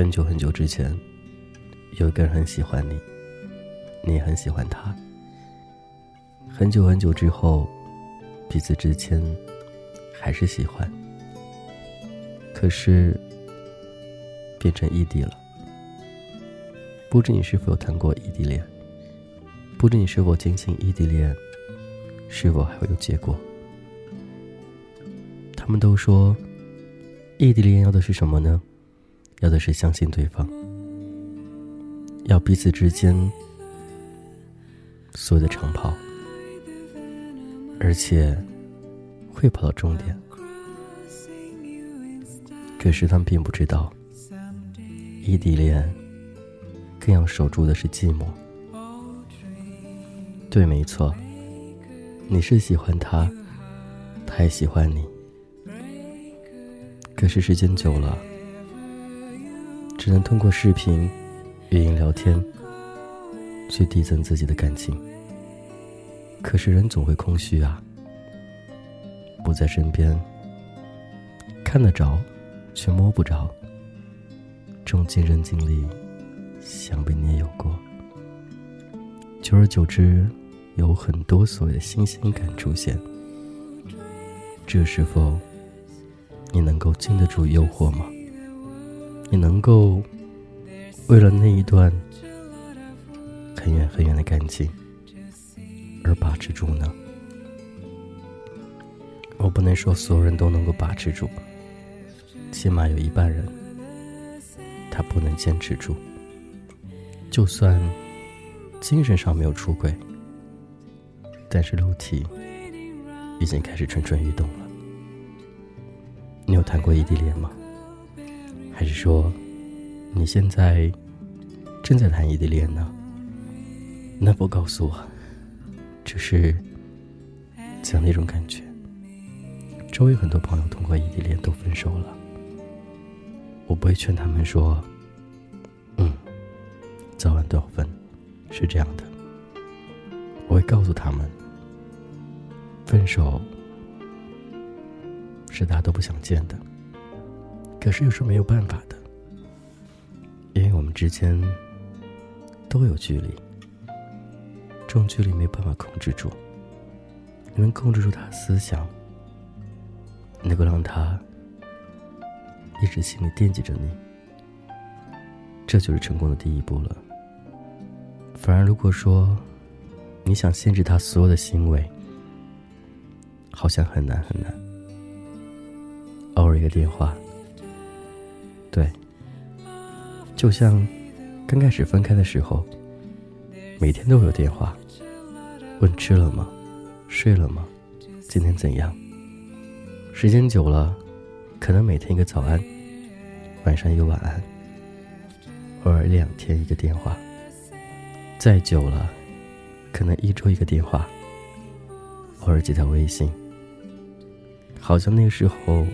很久很久之前，有一个人很喜欢你，你也很喜欢他。很久很久之后，彼此之间还是喜欢，可是变成异地了。不知你是否有谈过异地恋？不知你是否坚信异地恋是否还会有结果？他们都说，异地恋要的是什么呢？要的是相信对方，要彼此之间所有的长跑，而且会跑到终点。可是他们并不知道，异地恋更要守住的是寂寞。对，没错，你是喜欢他，他也喜欢你。可是时间久了。只能通过视频、语音聊天，去递增自己的感情。可是人总会空虚啊，不在身边，看得着，却摸不着。这种亲身经历，想必你也有过。久而久之，有很多所谓的新鲜感出现。这时候，你能够经得住诱惑吗？你能够为了那一段很远很远的感情而把持住呢？我不能说所有人都能够把持住，起码有一半人他不能坚持住。就算精神上没有出轨，但是肉体已经开始蠢蠢欲动了。你有谈过异地恋吗？还是说，你现在正在谈异地恋呢？那不告诉我，这是怎样的一种感觉？周围很多朋友通过异地恋都分手了，我不会劝他们说：“嗯，早晚都要分，是这样的。”我会告诉他们，分手是大家都不想见的。可是又是没有办法的，因为我们之间都有距离，这种距离没办法控制住。你能控制住他的思想，能够让他一直心里惦记着你，这就是成功的第一步了。反而如果说你想限制他所有的行为，好像很难很难。偶尔一个电话。对，就像刚开始分开的时候，每天都有电话，问吃了吗，睡了吗，今天怎样？时间久了，可能每天一个早安，晚上一个晚安，偶尔两天一个电话，再久了，可能一周一个电话，偶尔几条微信。好像那个时候，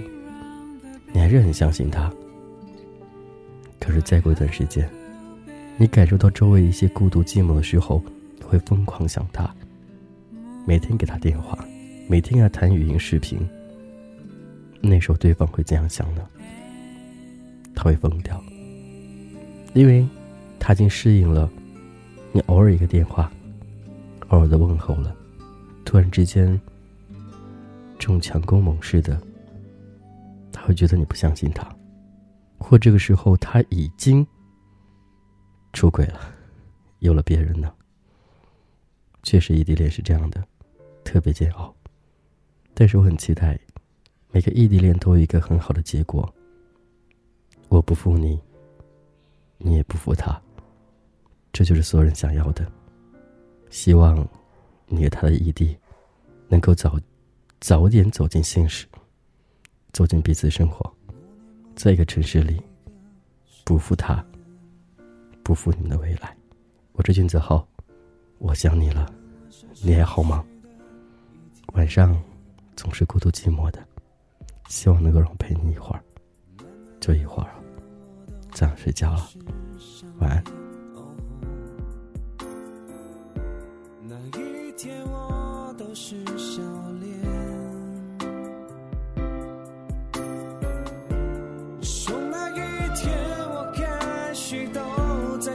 你还是很相信他。再过一段时间，你感受到周围一些孤独寂寞的时候，会疯狂想他，每天给他电话，每天跟他谈语音视频。那时候对方会怎样想呢？他会疯掉，因为他已经适应了你偶尔一个电话，偶尔的问候了，突然之间这种强攻猛式的，他会觉得你不相信他。或这个时候他已经出轨了，有了别人呢。确实，异地恋是这样的，特别煎熬。但是我很期待，每个异地恋都有一个很好的结果。我不负你，你也不负他，这就是所有人想要的。希望你和他的异地能够早早点走进现实，走进彼此生活。在一个城市里，不负他，不负你们的未来。我是君子浩，我想你了，你还好吗？晚上总是孤独寂寞的，希望能够让我陪你一会儿，就一会儿，这样睡觉了，晚安。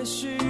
也许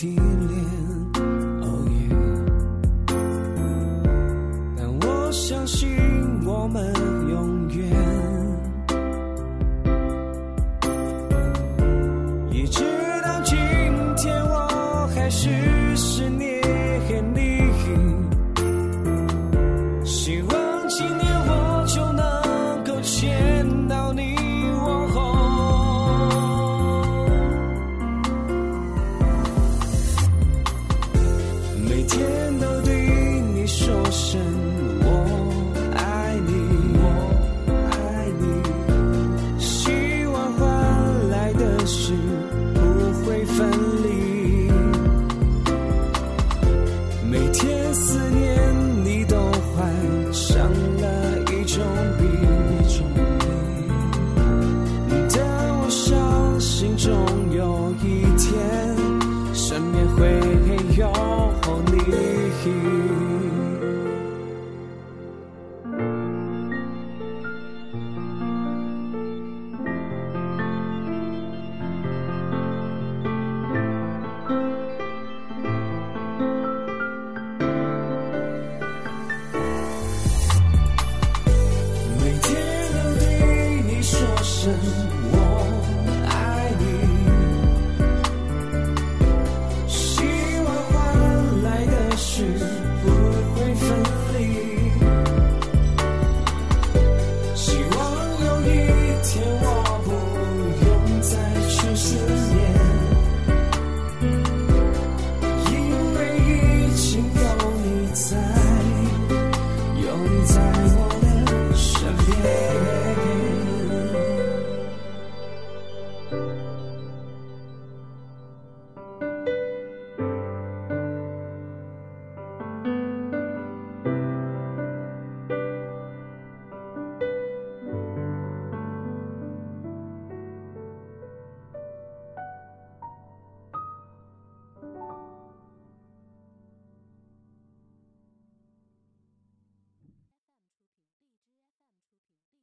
地恋，不